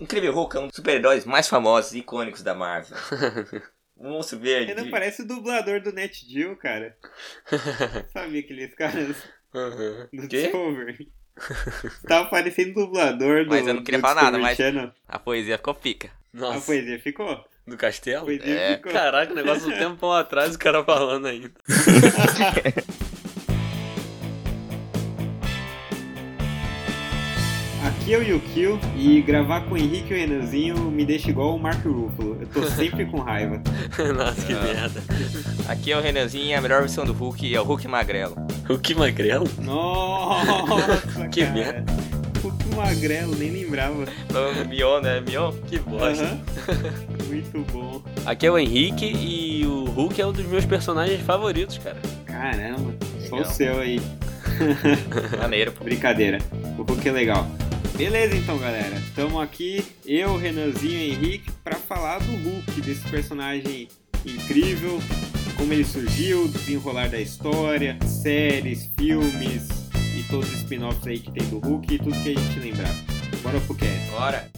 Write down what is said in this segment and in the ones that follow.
Incrível Hulk é um dos super-heróis mais famosos e icônicos da Marvel. O monstro verde. Ele não parece o dublador do Net Geo, cara. Sabe aqueles caras Uhum. do Quê? Discovery? Tava parecendo o dublador do Mas eu não queria falar nada, mas- Channel. A poesia ficou pica. A Nossa, poesia ficou? A do castelo? poesia É. ficou. Caraca, o negócio do tempão atrás, o cara falando ainda. Aqui é o Yukio e gravar com o Henrique e o Renanzinho me deixa igual o Mark Ruffalo. Eu tô sempre com raiva. Nossa, que Ah. merda. Aqui é o Renanzinho e a melhor versão do Hulk é o Hulk magrelo. Que magrelo? Nossa, Que cara. merda. Puto magrelo, nem lembrava. Mion, né? Mion? Que bosta. Muito bom. Aqui é o Henrique e o Hulk é um dos meus personagens favoritos, cara. Caramba, só o seu aí. Maneiro, pô. Brincadeira. O Hulk é legal. Beleza então, galera. Estamos aqui, eu, Renanzinho e Henrique, para falar do Hulk, desse personagem incrível, como ele surgiu, desenrolar da história, séries, filmes e todos os spin-offs aí que tem do Hulk e tudo que a gente lembrar. Bora pro cast. Bora.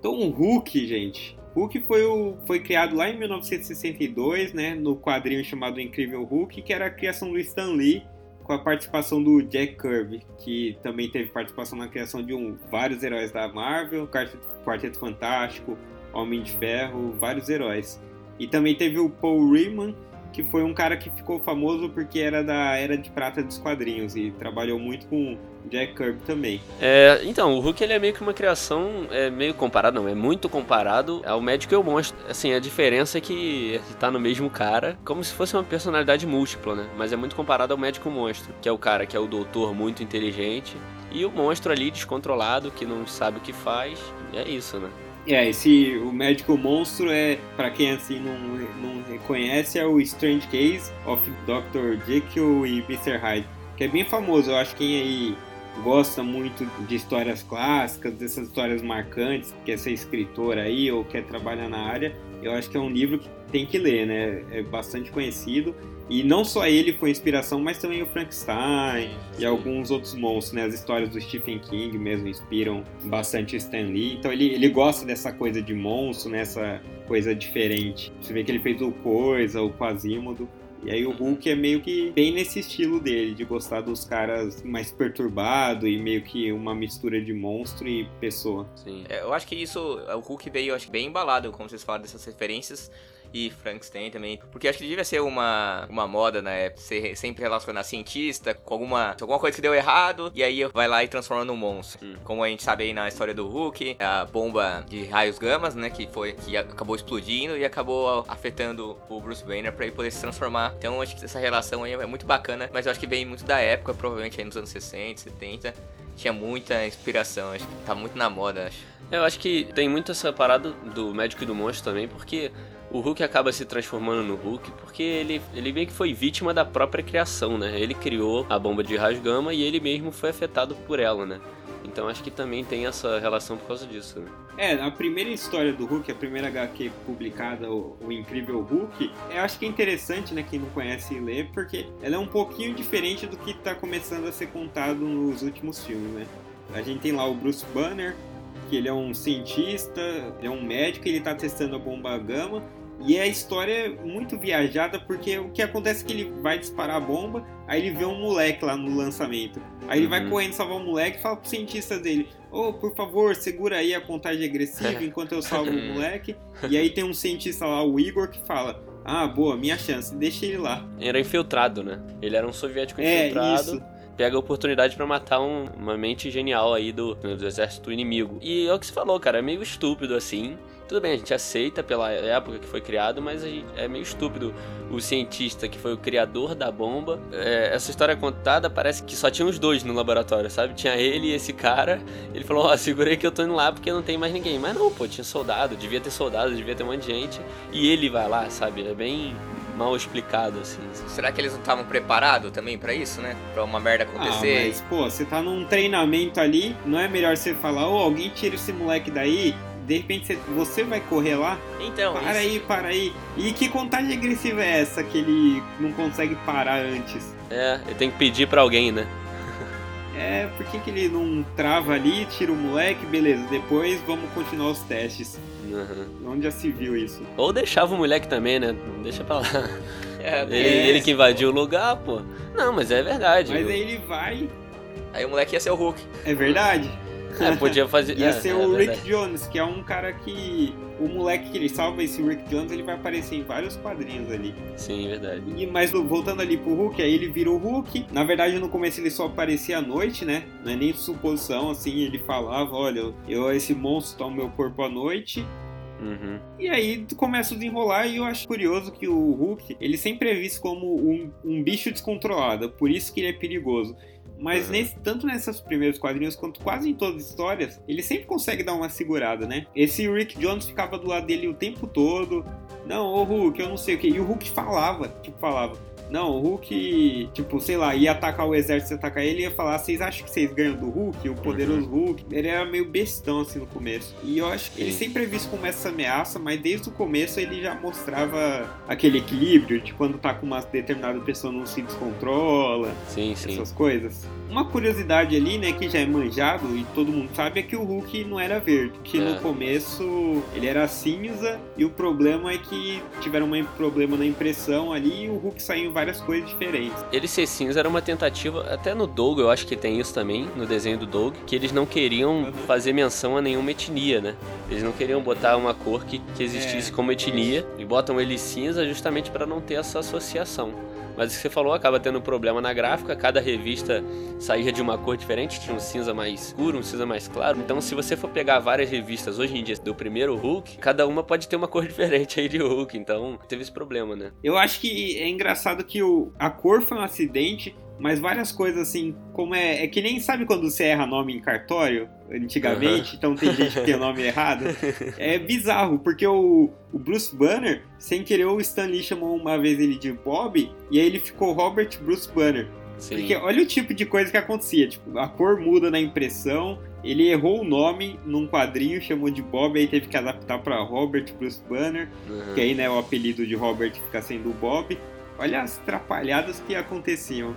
Então, o Hulk, gente. Hulk foi, o, foi criado lá em 1962, né, no quadrinho chamado Incrível Hulk, que era a criação do Stan Lee, com a participação do Jack Kirby, que também teve participação na criação de um, vários heróis da Marvel, Quarteto, Quarteto Fantástico, Homem de Ferro, vários heróis. E também teve o Paul Riemann, que foi um cara que ficou famoso porque era da Era de Prata dos quadrinhos e trabalhou muito com Jack Kirby também. É, então, o Hulk ele é meio que uma criação, é meio comparado, não, é muito comparado ao Médico e ao Monstro. Assim, a diferença é que tá no mesmo cara, como se fosse uma personalidade múltipla, né? Mas é muito comparado ao Médico o Monstro, que é o cara que é o doutor muito inteligente e o monstro ali descontrolado, que não sabe o que faz. É isso, né? É, esse o médico monstro é, pra quem assim não, não reconhece, é o Strange Case of Dr. Jekyll e Mr. Hyde, que é bem famoso. Eu acho que quem aí gosta muito de histórias clássicas, dessas histórias marcantes, quer ser escritor aí ou quer trabalhar na área, eu acho que é um livro que tem que ler, né? É bastante conhecido. E não só ele foi inspiração, mas também o Frankenstein e alguns outros monstros, né? As histórias do Stephen King mesmo inspiram bastante o Stan Lee. Então ele, ele gosta dessa coisa de monstro, né? Essa coisa diferente. Você vê que ele fez o Coisa, o Quasimodo. E aí o Hulk é meio que bem nesse estilo dele, de gostar dos caras mais perturbado e meio que uma mistura de monstro e pessoa. Sim. É, eu acho que isso, o Hulk veio eu acho, bem embalado, como vocês falaram dessas referências. E Frankenstein também. Porque acho que devia ser uma, uma moda na época. Ser, sempre relacionar cientista com alguma, alguma coisa que deu errado. E aí vai lá e transforma num monstro. Hum. Como a gente sabe aí na história do Hulk, a bomba de raios gamas, né? Que foi que acabou explodindo e acabou afetando o Bruce Banner pra ele poder se transformar. Então acho que essa relação aí é muito bacana. Mas eu acho que vem muito da época, provavelmente aí nos anos 60, 70. Tinha muita inspiração, acho que tá muito na moda, acho. Eu acho que tem muito essa parada do médico e do monstro também, porque o Hulk acaba se transformando no Hulk porque ele, ele meio que foi vítima da própria criação, né? Ele criou a bomba de raio gama e ele mesmo foi afetado por ela, né? Então acho que também tem essa relação por causa disso. Né? É, a primeira história do Hulk, a primeira HQ publicada, o, o Incrível Hulk, eu acho que é interessante, né, quem não conhece ler, porque ela é um pouquinho diferente do que tá começando a ser contado nos últimos filmes, né? A gente tem lá o Bruce Banner, que ele é um cientista, ele é um médico, ele tá testando a bomba gama, e a história é muito viajada porque o que acontece é que ele vai disparar a bomba, aí ele vê um moleque lá no lançamento. Aí ele vai Uhum. correndo salvar o moleque e fala pro cientista dele: Ô, por favor, segura aí a contagem agressiva enquanto eu salvo o moleque. E aí tem um cientista lá, o Igor, que fala: Ah, boa, minha chance, deixa ele lá. Era infiltrado, né? Ele era um soviético É, infiltrado. isso. Pega a oportunidade pra matar um- uma mente genial aí do, do exército inimigo. E é o que você falou, cara, é meio estúpido assim. Tudo bem, a gente aceita pela época que foi criado, mas a gente- é meio estúpido o cientista que foi o criador da bomba. É, essa história contada parece que só tinha os dois no laboratório, sabe? Tinha ele e esse cara. Ele falou: Ó, segurei que eu tô indo lá porque não tem mais ninguém. Mas não, pô, tinha soldado, devia ter soldado, devia ter um monte de gente. E ele vai lá, sabe? É bem mal explicado assim. Será que eles não estavam preparados também pra isso, né? Pra uma merda Ah, acontecer? mas, pô, você tá num treinamento ali, não é melhor você falar: Ô, alguém tira esse moleque daí? De repente você, você vai correr lá? Então, Para isso- aí, para aí. E que contagem agressiva é essa que ele não consegue parar antes? É, ele tem que pedir pra alguém, né? é, por que, que ele não trava ali, tira o moleque, beleza, depois vamos continuar os testes. Uhum. Onde já se viu isso? Ou deixava o moleque também, né? Deixa pra lá. É, Ele, É. ele que invadiu o lugar, pô. Não, mas é verdade. Mas aí ele vai, Aí o moleque ia ser o Hulk. é verdade? É, podia fazer. Ia é, ser é o. Rick Jones, que é um cara que. O moleque que ele salva, esse Rick Jones, ele vai aparecer em vários quadrinhos ali. Sim, verdade. E, mas voltando ali pro Hulk, aí ele vira o Hulk. Na verdade, no começo ele só aparecia à noite, né? Não é nem suposição, assim, ele falava, olha, eu esse monstro toma meu corpo à noite. Uhum. E aí começa a desenrolar e eu acho curioso que o Hulk, ele sempre é visto como um, um bicho descontrolado, por isso que ele é perigoso. Mas Uhum. nesse, tanto nesses primeiros quadrinhos quanto quase em todas as histórias, ele sempre consegue dar uma segurada, né? Esse Rick Jones ficava do lado dele o tempo todo. Não, ô Hulk, eu não sei o que. E o Hulk falava, tipo, falava. Não, o Hulk, tipo, sei lá, ia atacar o exército, ia atacar ele, ia falar, vocês acham que vocês ganham do Hulk? O poderoso Hulk? Ele era meio bestão, assim, no começo. E eu acho que ele sempre é visto como essa ameaça, mas desde o começo ele já mostrava aquele equilíbrio de quando tá com uma determinada pessoa não se descontrola, Sim, sim. essas coisas. Uma curiosidade ali, né, que já é manjado e todo mundo sabe, é que o Hulk não era verde. Que É. no começo ele era cinza e o problema é que tiveram um problema na impressão ali e o Hulk saiu em várias cores diferentes. Ele ser cinza era uma tentativa, até no Doug eu acho que tem isso também, no desenho do Doug, que eles não queriam Uhum. fazer menção a nenhuma etnia, né? Eles não queriam botar uma cor que, que existisse É. como etnia e botam ele cinza justamente para não ter essa associação. Mas o que você falou acaba tendo problema na gráfica, cada revista saía de uma cor diferente, tinha um cinza mais escuro, um cinza mais claro. Então, se você for pegar várias revistas hoje em dia do primeiro Hulk, cada uma pode ter uma cor diferente aí de Hulk. Então, teve esse problema, né? Eu acho que é engraçado que o, a cor foi um acidente, mas várias coisas assim, como é. É que nem sabe quando você erra nome em cartório, antigamente, então tem gente que tem o nome errado. É bizarro, porque o, o Bruce Banner, sem querer, o Stan Lee chamou uma vez ele de Bob, e aí ele ficou Robert Bruce Banner. Sim. Porque olha o tipo de coisa que acontecia, tipo, a cor muda na impressão, ele errou o nome num quadrinho, chamou de Bob, aí teve que adaptar pra Robert Bruce Banner, Uhum. que aí, né, o apelido de Robert fica sendo o Bob. Olha as atrapalhadas que aconteciam.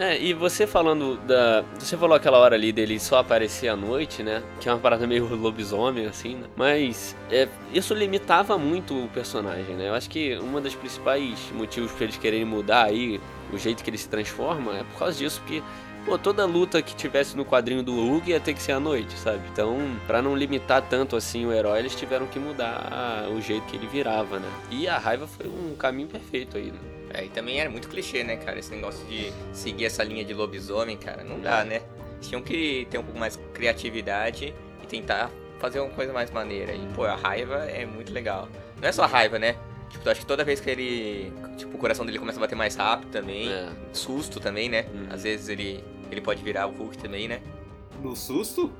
É, e você falando da. Você falou aquela hora ali dele só aparecer à noite, né? Que é uma parada meio lobisomem, assim, né? Mas é, isso limitava muito o personagem, né? Eu acho que uma das principais motivos pra eles quererem mudar aí o jeito que ele se transforma é por causa disso, porque. Pô, toda luta que tivesse no quadrinho do Hulk ia ter que ser à noite, sabe? Então, pra não limitar tanto assim o herói, eles tiveram que mudar o jeito que ele virava, né? E a raiva foi um caminho perfeito aí, né? É, e também era muito clichê, né, cara? Esse negócio de seguir essa linha de lobisomem, cara, não dá, né? Tinham que ter um pouco mais criatividade e tentar fazer uma coisa mais maneira. E, pô, a raiva é muito legal. Não é só a raiva, né? Tipo, eu acho que toda vez que ele. Tipo, o coração dele começa a bater mais rápido também. É. Susto também, né? Uhum. Às vezes ele, ele pode virar o Hulk também, né? No susto?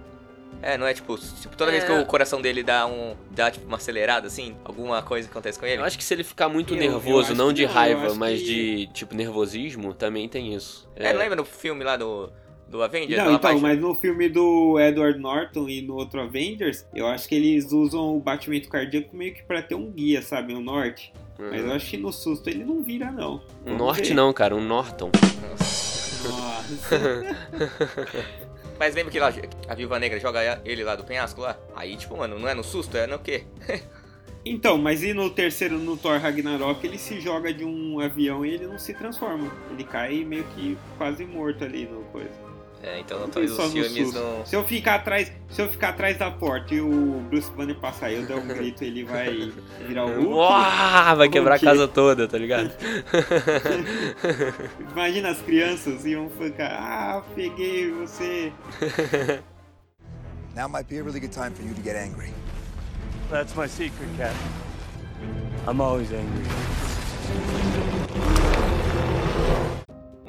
É, não é tipo, tipo toda vez É. que o coração dele dá um. dá tipo uma acelerada, assim, alguma coisa acontece com ele. Eu acho que se ele ficar muito Eu- eu nervoso, acho não de não, eu raiva, mas que- de tipo nervosismo, também tem isso. É, lembra no filme lá do. Do Avengers? Não, então, parte- mas no filme do Edward Norton e no outro Avengers, eu acho que eles usam o batimento cardíaco meio que pra ter um guia, sabe? Um norte. Uhum. Mas eu acho que no susto ele não vira, não. Um norte ver. não, cara, um Norton. Nossa. Nossa. Mas lembra que lá a Viúva Negra joga ele lá do penhasco lá? Aí, tipo, mano, não é no susto, é no quê? Então, mas e no terceiro, no Thor Ragnarok, ele se joga de um avião e ele não se transforma. Ele cai meio que quase morto ali no coisa. É, então Não talvez os filmes susto. não. Se eu ficar atrás, se eu ficar atrás da porta e o Bruce Banner passar, eu der um grito, ele vai virar o Hulk. Uau, vai quebrar a casa toda, tá ligado? Imagina as crianças iam ficar, ah, peguei você. Now might be a really good time for you to get angry. That's my secret, Captain. I'm always angry.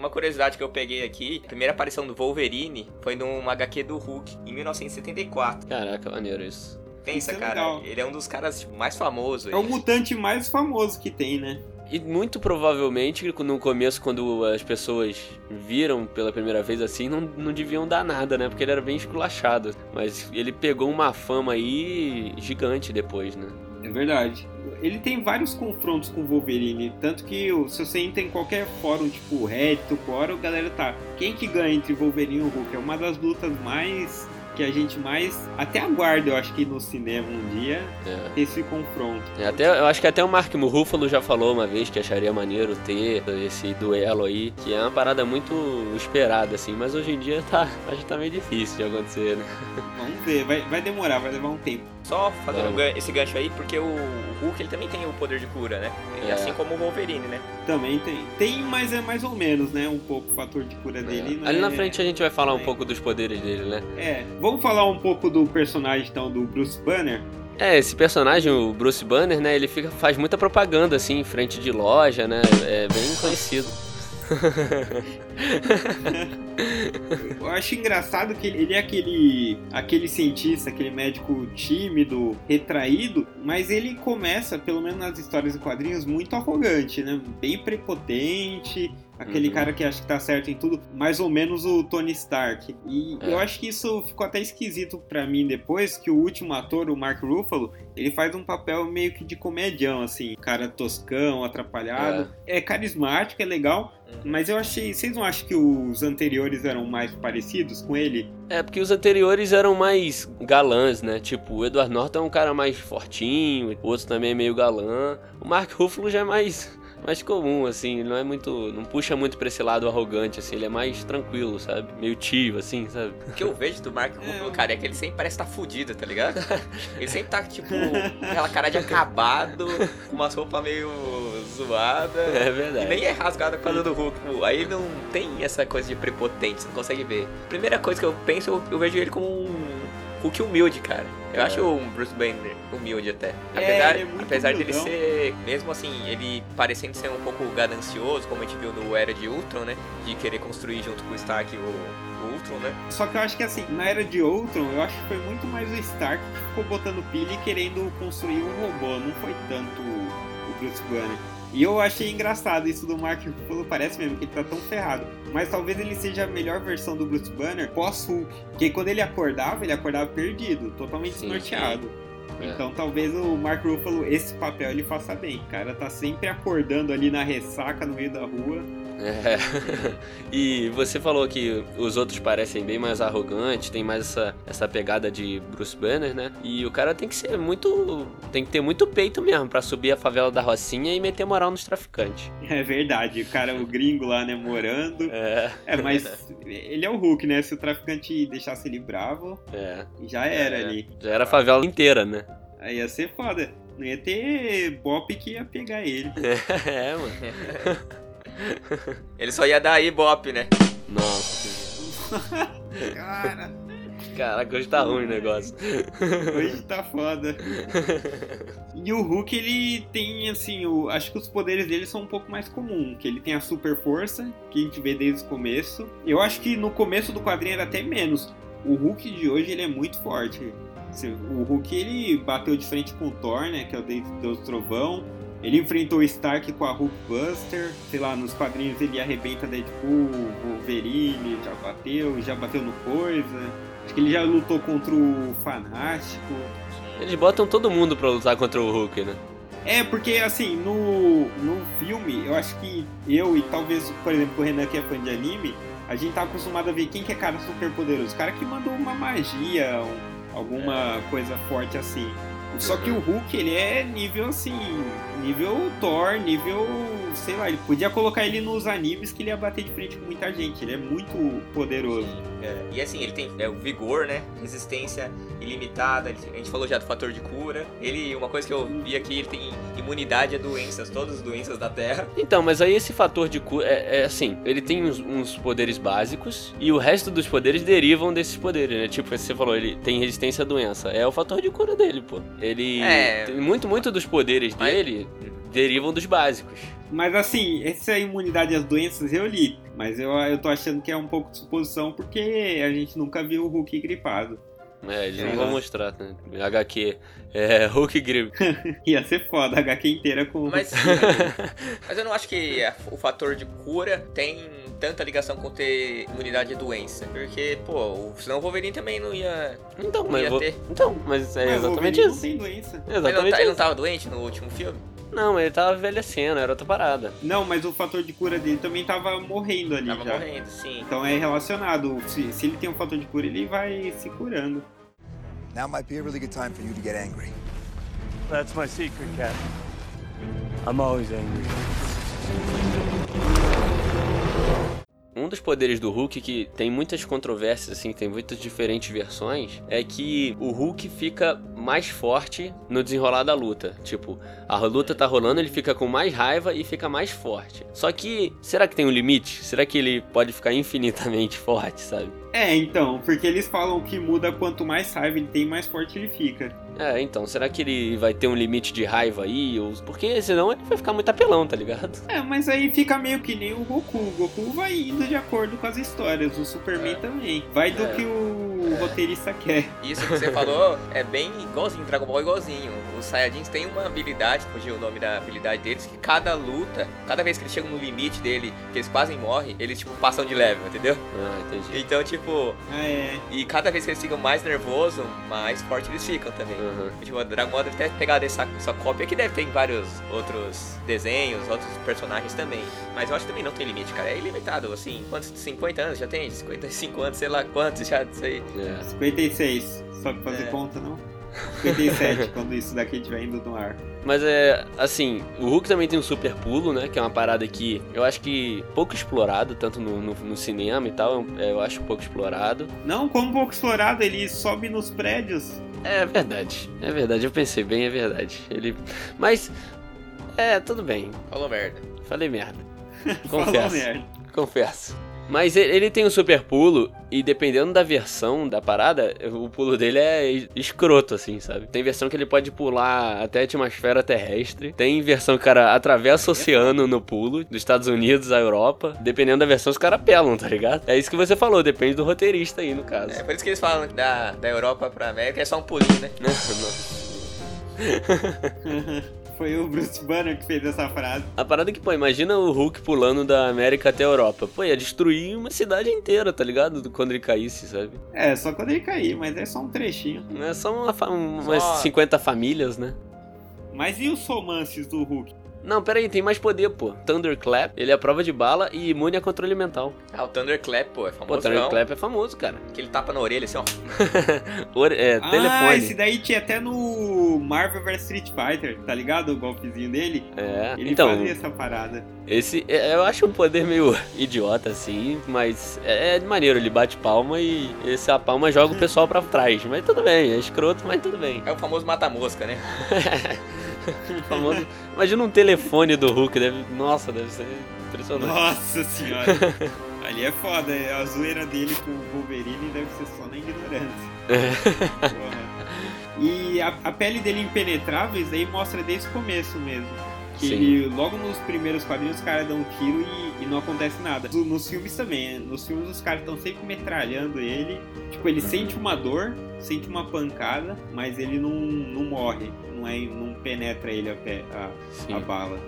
Uma curiosidade que eu peguei aqui, a primeira aparição do Wolverine foi num HQ do Hulk, em 1974. Caraca, maneiro isso. Pensa, Isso é cara, legal. ele é um dos caras tipo, mais famosos. É o mutante mais famoso que tem, né? E muito provavelmente, no começo, quando as pessoas viram pela primeira vez assim, não, não deviam dar nada, né? Porque ele era bem esculachado. Mas ele pegou uma fama aí gigante depois, né? É verdade. Ele tem vários confrontos com o Wolverine, tanto que o- se você entra em qualquer fórum, tipo Reddit, Quora, a galera tá. Quem que ganha entre Wolverine e o Hulk? É uma das lutas mais. que a gente mais. até aguarda, eu acho que no cinema um dia, É. esse confronto. É, até, eu acho que até o Mark Ruffalo já falou uma vez que acharia maneiro ter esse duelo aí, que é uma parada muito esperada, assim, mas hoje em dia tá, acho que tá meio difícil de acontecer, né? Vamos ver, vai, vai demorar, vai levar um tempo. Só fazendo Vamos. gan- esse gancho aí, porque o Hulk ele também tem o poder de cura, né? E É. Assim como o Wolverine, né? Também tem. Tem, mas é mais ou menos, né? Um pouco o fator de cura dele. não Ali é- na frente a gente vai falar um é. pouco dos poderes dele, né? É. Vamos falar um pouco do personagem então do Bruce Banner. É, esse personagem, o Bruce Banner, né, ele fica, faz muita propaganda, assim, em frente de loja, né, é bem conhecido. Eu acho engraçado que ele é aquele, aquele cientista, aquele médico tímido, retraído, mas ele começa, pelo menos nas histórias e quadrinhos, muito arrogante, né? Bem prepotente, aquele Uhum. cara que acha que tá certo em tudo, mais ou menos o Tony Stark. E É. eu acho que isso ficou até esquisito pra mim depois, que o último ator, o Mark Ruffalo, ele faz um papel meio que de comedião, assim, cara toscão, atrapalhado. É, carismático, é legal, mas eu achei. Vocês não acham que os anteriores eram mais parecidos com ele? É, porque os anteriores eram mais galãs, né, tipo, o Edward Norton é um cara mais fortinho, o outro também é meio galã, o Mark Ruffalo já é mais... Mais comum, assim, não é muito. Não puxa muito pra esse lado arrogante, assim, ele é mais tranquilo, sabe? Meio tio, assim, sabe? O que eu vejo do Mark Ruffalo, cara, é que ele sempre parece estar tá fudido, tá ligado? Ele sempre tá, tipo, com aquela cara de acabado, com umas roupas meio zoadas. É E verdade. nem é rasgada por causa do Hulk. Aí não tem essa coisa de prepotente, você não consegue ver. Primeira coisa que eu penso, eu, eu vejo ele como um Hulk humilde, cara. Eu É. acho o Bruce Banner humilde até. É, Apesar, é muito apesar dele humildão. ser, mesmo assim, ele parecendo ser um pouco ganancioso, como a gente viu no Era de Ultron, né? De querer construir junto com o Stark o, o Ultron, né? Só que eu acho que assim, na era de Ultron, eu acho que foi muito mais o Stark que ficou botando pilha e querendo construir um robô, não foi tanto o Bruce Banner. E eu achei engraçado isso do Mark Ruffalo, parece mesmo que ele tá tão ferrado. Mas talvez ele seja a melhor versão do Bruce Banner pós-Hulk. Porque quando ele acordava, ele acordava perdido, totalmente Sim, desnorteado. É. Então talvez o Mark Ruffalo, esse papel ele faça bem. O cara tá sempre acordando ali na ressaca no meio da rua. É. E você falou que os outros parecem bem mais arrogantes, tem mais essa, essa pegada de Bruce Banner, né? E o cara tem que ser muito. tem que ter muito peito mesmo pra subir a favela da Rocinha e meter moral nos traficantes. É verdade, o cara, o gringo lá, né, morando. É, É, mas ele é o Hulk, né? Se o traficante deixasse ele bravo, é. já era É. ali. Já era a favela inteira, né? Aí ia ser foda. Não ia ter Bop que ia pegar ele. É, mano. Ele só ia dar ibope, né? Nossa. Cara, Caraca, hoje tá ruim o negócio. hoje tá foda. E o Hulk, ele tem, assim, o, acho que os poderes dele são um pouco mais comuns. Que ele tem a super força, que a gente vê desde o começo. Eu acho que no começo do quadrinho era até menos. O Hulk de hoje, ele é muito forte. Assim, O Hulk, ele bateu de frente com o Thor, né? Que é o Deus Deus Trovão. Ele enfrentou o Stark com a Hulkbuster. Sei lá, nos quadrinhos ele arrebenta Deadpool, Wolverine, já bateu, já bateu no Coisa. Acho que ele já lutou contra o Fanático. Eles botam todo mundo pra lutar contra o Hulk, né? É, porque assim, no, no filme, eu acho que eu e talvez, por exemplo, o Renan que é fã de anime, a gente tá acostumado a ver quem que é cara super poderoso. O cara que mandou uma magia, um- alguma coisa forte assim. Só que o Hulk, ele é nível assim, nível Thor, nível, sei lá, ele podia colocar ele nos animes que ele ia bater de frente com muita gente. Ele é muito poderoso. É, e assim, ele tem é, o vigor, né? Resistência ilimitada. A gente falou já do fator de cura. Ele, uma coisa que eu vi aqui, ele tem imunidade a doenças, todas as doenças da Terra. Então, mas aí esse fator de cura é, é assim, ele tem uns, uns poderes básicos e o resto dos poderes derivam desses poderes, né? Tipo, você falou, ele tem resistência à doença. É o fator de cura dele, pô. Ele É. tem muito, muito dos poderes Mas- dele derivam dos básicos. Mas assim, essa imunidade às doenças eu li. Mas eu, eu tô achando que é um pouco de suposição porque a gente nunca viu o Hulk gripado. É, eles não É. vão mostrar, né? HQ. É, Hulk Grip. Ia ser foda, HQ inteira com. Mas, mas eu não acho que o fator de cura tem tanta ligação com ter imunidade à doença. Porque, pô, senão o Wolverine também não ia. Então, Não mas, ia vou... ter. então, mas é Mas exatamente Wolverine não isso. tem doença. Ele não, Exatamente tá- ele não isso. tava doente no último filme? Não, mas ele tava envelhecendo, era outra parada. Não, mas o fator de cura dele também tava morrendo ali Tava já. morrendo, sim. Então é relacionado. Se, se ele tem um fator de cura, ele vai se curando. Now might be a really good time for you to get angry. That's my secret, Cap. I'm always angry. Um dos poderes do Hulk que tem muitas controvérsias, assim, tem muitas diferentes versões, é que o Hulk fica mais forte no desenrolar da luta. Tipo, a luta tá rolando, ele fica com mais raiva e fica mais forte. Só que, será que tem um limite? Será que ele pode ficar infinitamente forte, sabe? É, então, porque eles falam que muda quanto mais raiva ele tem, mais forte ele fica. É, então, será que ele vai ter um limite de raiva aí? Porque senão ele vai ficar muito apelão, tá ligado? É, mas aí fica meio que nem o Goku. O Goku vai indo de acordo com as histórias, o Superman É. também. Vai do É. que o roteirista quer. Isso que você falou é bem igualzinho, Dragon Ball é igualzinho. Os Saiyajins têm uma habilidade, fugiu o nome da habilidade deles, que cada luta, cada vez que eles chegam no limite dele, que eles quase morrem, eles tipo passam de level, entendeu? Ah, entendi. Então, tipo, Ah, é. e cada vez que eles ficam mais nervosos, mais forte eles ficam também. Uhum. Tipo, Dragon Ball deve ter pegado essa, essa cópia que deve ter em vários outros desenhos, outros personagens também. Mas eu acho que também não tem limite, cara. É ilimitado, assim. Quantos? 50 anos já tem? 55 anos, sei lá quantos já, sei. É. 56. Só pra fazer É. conta, não? 57, quando isso daqui estiver indo no ar. Mas é, assim, o Hulk também tem um super pulo, né? Que é uma parada que eu acho que pouco explorado, tanto no, no, no cinema e tal, é, eu acho pouco explorado. Não, como pouco explorado, ele sobe nos prédios. É verdade, é verdade, eu pensei bem, é verdade. Ele. Mas. É, tudo bem, Falou merda. falei merda. Falou Confesso. merda. Confesso. Mas ele, tem um super pulo, e dependendo da versão da parada, o pulo dele é es- escroto, assim, sabe? Tem versão que ele pode pular até a atmosfera terrestre. Tem versão que o cara atravessa o oceano no pulo, dos Estados Unidos à Europa. Dependendo da versão, os caras pelam, tá ligado? É isso que você falou, depende do roteirista aí, no caso. É por isso que eles falam da, da Europa pra América é só um pulinho, né? Foi o Bruce Banner que fez essa frase. A parada é que, pô, imagina o Hulk pulando da América até a Europa. Pô, ia destruir uma cidade inteira, tá ligado? Quando ele caísse, sabe? É, só quando ele cair, mas é só um trechinho. Não é só uma fa- umas Só- 50 famílias, né? Mas e os romances do Hulk? Não, pera aí, tem mais poder, pô. Thunderclap, ele é prova de bala e imune a controle mental. Ah, o Thunderclap, pô, é Pô, famoso. não. Thunderclap é famoso, cara. Que ele tapa na orelha assim, ó. Ore- é, Ah, telefone. esse daí tinha até no Marvel vs Street Fighter, tá ligado? O golpezinho dele. É, Ele então, fazia essa parada. esse é, eu acho um poder meio idiota, assim, mas é, é maneiro, ele bate palma e essa palma joga o pessoal pra trás. Mas tudo bem, é escroto, mas tudo bem. É o famoso mata-mosca, né? Famoso. Imagina um telefone do Hulk, deve. Nossa, deve ser impressionante. Nossa senhora. Ali é foda, a zoeira dele com o Wolverine deve ser só na ignorância. Porra. E a, a pele dele impenetrável, isso aí mostra desde o começo mesmo. Que Sim. ele, logo nos primeiros quadrinhos os caras dão um tiro e, e não acontece nada. No- Nos filmes também, né? nos filmes os caras estão sempre metralhando ele. Tipo, ele sente uma dor, sente uma pancada, mas ele não, não morre. Não, é, não penetra ele a, pé, a, a bala.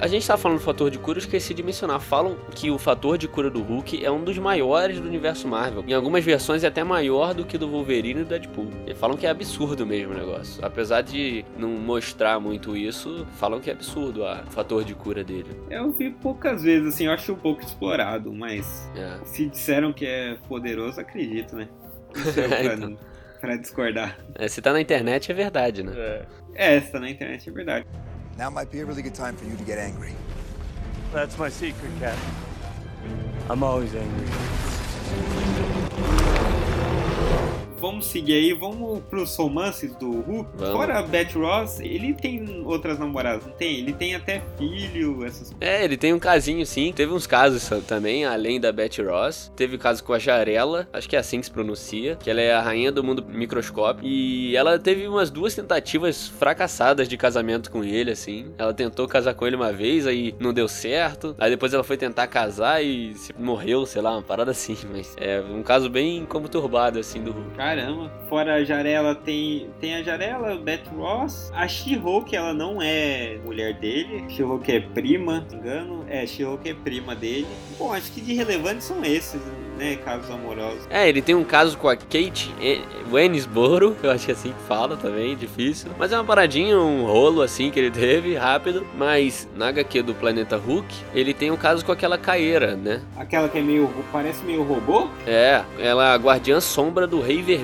A gente tava falando do fator de cura, eu esqueci de mencionar. Falam que o fator de cura do Hulk é um dos maiores do universo Marvel. Em algumas versões é até maior do que do Wolverine e do Deadpool. E falam que é absurdo mesmo o negócio. Apesar de não mostrar muito isso, falam que é absurdo a- o fator de cura dele. Eu vi poucas vezes, assim, eu acho um pouco explorado, mas É. se disseram que é poderoso, acredito, né? Não sei pra, Então. Pra discordar. É, se tá na internet é verdade, né? É, se tá na internet, é verdade. Now might be a really good time for you to get angry. That's my secret, Cap. I'm always angry. Vamos seguir aí, vamos pros romances do Hulk. Vamos. Fora a Beth Ross, ele tem outras namoradas, não tem? Ele tem até filho, essas coisas. É, ele tem um casinho sim. Teve uns casos também, além da Betty Ross. Teve caso com a Jarela, acho que é assim que se pronuncia, que ela é a rainha do mundo microscópio. E ela teve umas duas tentativas fracassadas de casamento com ele, assim. Ela tentou casar com ele uma vez, aí não deu certo. Aí depois ela foi tentar casar e morreu, sei lá, uma parada assim. Mas é um caso bem conturbado, assim, do Hulk. Caramba. Fora a Jarela, tem, tem a Jarela, o Beth Ross. A She-Hulk, ela não é mulher dele. She-Hulk é prima, se não me engano. É, She-Hulk é prima dele. Bom, acho que de relevante são esses, né? Casos amorosos. É, ele tem um caso com a Kate Wenisboro, eu acho que é assim que fala também, difícil. Mas é uma paradinha, um rolo assim que ele teve, rápido. Mas na HQ do Planeta Hulk, ele tem um caso com aquela caeira, né? Aquela que é meio. parece meio robô? É, ela é a guardiã sombra do Rei Vermelho,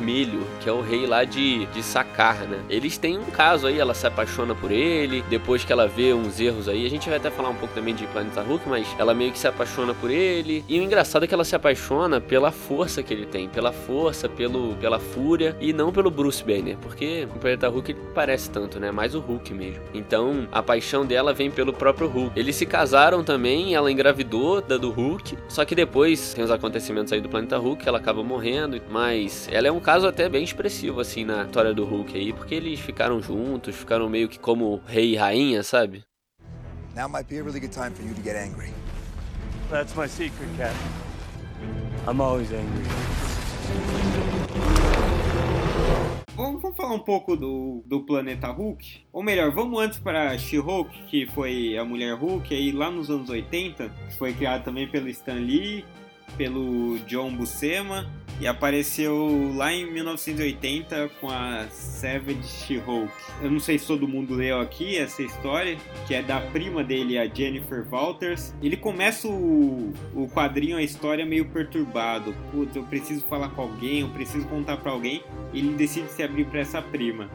que é o rei lá de, de Sakar, né? Eles têm um caso aí, ela se apaixona por ele, depois que ela vê uns erros aí, a gente vai até falar um pouco também de Planeta Hulk, mas ela meio que se apaixona por ele. E o engraçado é que ela se apaixona pela força que ele tem, pela força, pelo, pela fúria, e não pelo Bruce Banner, porque o Planeta Hulk ele parece tanto, né? Mais o Hulk mesmo. Então a paixão dela vem pelo próprio Hulk. Eles se casaram também, ela engravidou da do Hulk, só que depois tem os acontecimentos aí do Planeta Hulk, ela acaba morrendo, mas ela é um caso até bem expressivo assim na história do Hulk aí, porque eles ficaram juntos, ficaram meio que como rei e rainha, sabe? Now might be a really good time for you to get angry. That's my secret, Cap. I'm always angry. Vamos, vamos falar um pouco do, do planeta Hulk? Ou melhor, vamos antes para She-Hulk, que foi a mulher Hulk, aí lá nos anos 80, que foi criada também pelo Stan Lee, pelo John Buscema e apareceu lá em 1980 com a Savage She-Hulk. Eu não sei se todo mundo leu aqui essa história, que é da prima dele, a Jennifer Walters. Ele começa o, o quadrinho, a história meio perturbado. Putz, eu preciso falar com alguém, eu preciso contar para alguém. E ele decide se abrir para essa prima.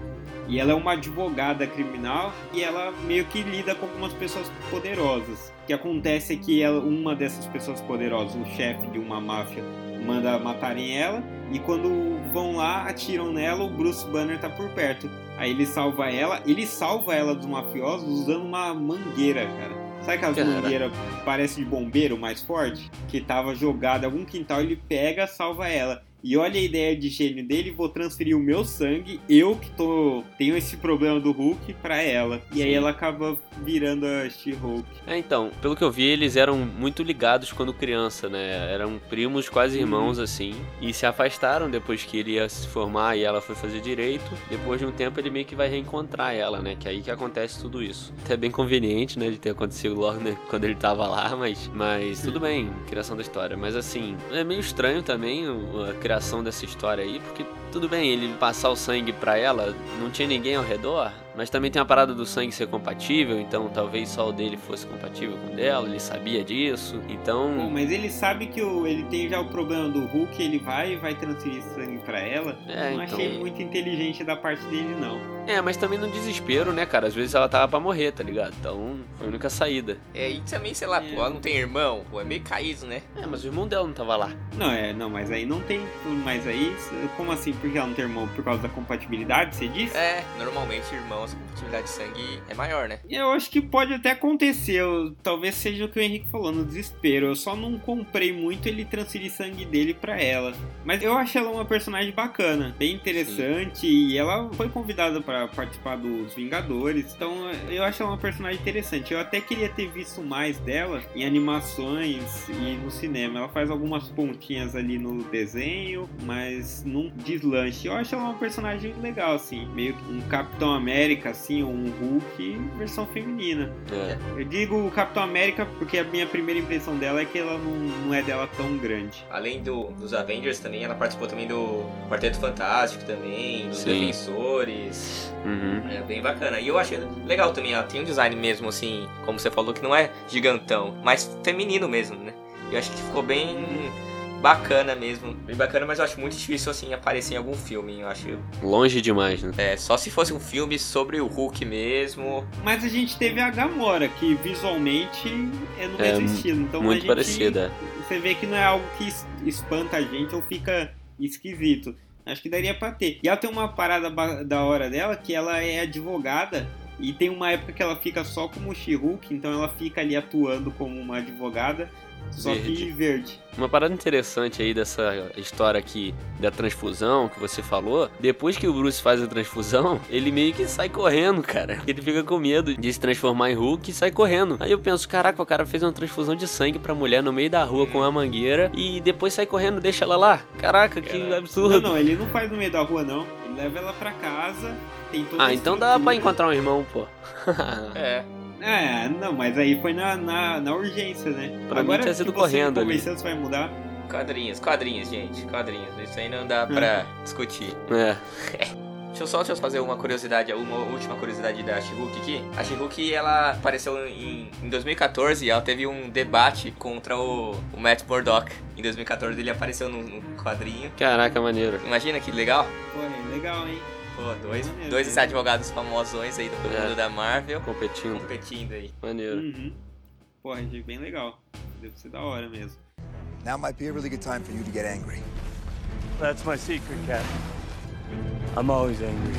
E ela é uma advogada criminal e ela meio que lida com algumas pessoas poderosas. O que acontece é que ela, uma dessas pessoas poderosas, o chefe de uma máfia, manda matarem ela e quando vão lá, atiram nela, o Bruce Banner tá por perto. Aí ele salva ela, ele salva ela dos mafiosos usando uma mangueira, cara. Sabe aquelas Cara. mangueiras parece de bombeiro mais forte? Que tava jogada em algum quintal, ele pega, salva ela. E olha a ideia de gênio dele, vou transferir o meu sangue, eu que tô tenho esse problema do Hulk, pra ela. E aí Sim. ela acaba virando a She-Hulk. É, então, pelo que eu vi, eles eram muito ligados quando criança, né? Eram primos, quase irmãos, assim. E se afastaram depois que ele ia se formar e ela foi fazer direito. Depois de um tempo, ele meio que vai reencontrar ela, né? Que é aí que acontece tudo isso. Até bem conveniente, né? De ter acontecido logo né? quando ele tava lá, mas, mas tudo bem, criação da história. Mas assim, é meio estranho também a criação dessa história aí, porque tudo bem, ele passar o sangue pra ela, não tinha ninguém ao redor, mas também tem a parada do sangue ser compatível, então talvez só o dele fosse compatível com o dela, ele sabia disso, Bom, então. mas ele sabe que o, ele tem já o problema do Hulk, ele vai e vai transferir sangue pra ela. É, não então. achei muito inteligente da parte dele, não. É, mas também no desespero, né, cara? Às vezes ela tava pra morrer, tá ligado? Então foi a única saída. É, e também, sei lá, pô, ela não tem irmão, pô, é meio caído, né? É, mas o irmão dela não tava lá. Não, é, não, mas aí não tem. Mas aí, como assim? Porque ela não tem irmão por causa da compatibilidade, você disse? É, normalmente irmãos, a compatibilidade de sangue é maior, né? Eu acho que pode até acontecer, eu- talvez seja o que o Henrique falou, no desespero. Eu só não comprei muito ele transferir sangue dele pra ela. Mas eu achei ela uma personagem bacana, bem interessante, e ela foi convidada pra participar dos Vingadores. Então eu acho ela uma personagem interessante. Eu até queria ter visto mais dela em animações e no cinema. Ela faz algumas pontinhas ali no desenho, mas não deslanche. Eu acho ela uma personagem legal, assim, meio que um Capitão América, assim, ou um Hulk versão feminina. É. Eu digo Capitão América porque a minha primeira impressão dela é que ela não, não é dela tão grande. Além do, dos Avengers também, ela participou também do Quarteto Fantástico também, dos Sim. Defensores. Uhum. É bem bacana. E eu achei legal também, ela tem um design mesmo, assim, como você falou, que não é gigantão, mas feminino mesmo, né? Eu acho que ficou bem bacana mesmo. Bem bacana, mas eu acho muito difícil, assim, aparecer em algum filme. Eu acho. Longe demais, né? É, só se fosse um filme sobre o Hulk mesmo. Mas a gente teve a Gamora, que visualmente é no É, mesmo estilo. Então a Muito gente, parecida. Você vê que não é algo que es- espanta a gente ou fica esquisito. Acho que daria pra ter. E ela tem uma parada da hora dela que ela é advogada. E tem uma época que ela fica só como She-Hulk, então ela fica ali atuando como uma advogada. só que Verde. verde. Uma parada interessante aí dessa história aqui da transfusão que você falou, depois que o Bruce faz a transfusão, ele meio que sai correndo, cara. Ele fica com medo de se transformar em Hulk e sai correndo. Aí eu penso, caraca, o cara fez uma transfusão de sangue pra mulher no meio da rua com uma mangueira e depois sai correndo, deixa ela lá. Caraca, que Caraca. absurdo. Não, não, ele não faz no meio da rua, não. Leva ela pra casa, tem toda Ah, então dá pra encontrar um irmão, pô. É. É, não, mas aí foi na, na, na urgência, né? Pra mim Agora tinha que sido você correndo ali. você vai mudar. Quadrinhos, quadrinhos, gente. Quadrinhos. Isso aí não dá pra discutir. É. Deixa eu só deixa eu fazer uma curiosidade, uma última curiosidade da She-Hulk aqui. A She-Hulk, ela apareceu em, em 2014 e ela teve um debate contra o, o Matt Murdock. Em 2014 ele apareceu num, num quadrinho. Caraca, maneiro. Imagina que legal. Pô, é legal, hein? Pô, dois, Maneiro, dois né? advogados famosões aí do É. mundo da Marvel Competindo. competindo aí. Maneiro. Uhum. Pô, achei bem legal. Deve ser da hora mesmo. Now might be a really good time for you to get angry. That's my secret, Cap. I'm always angry.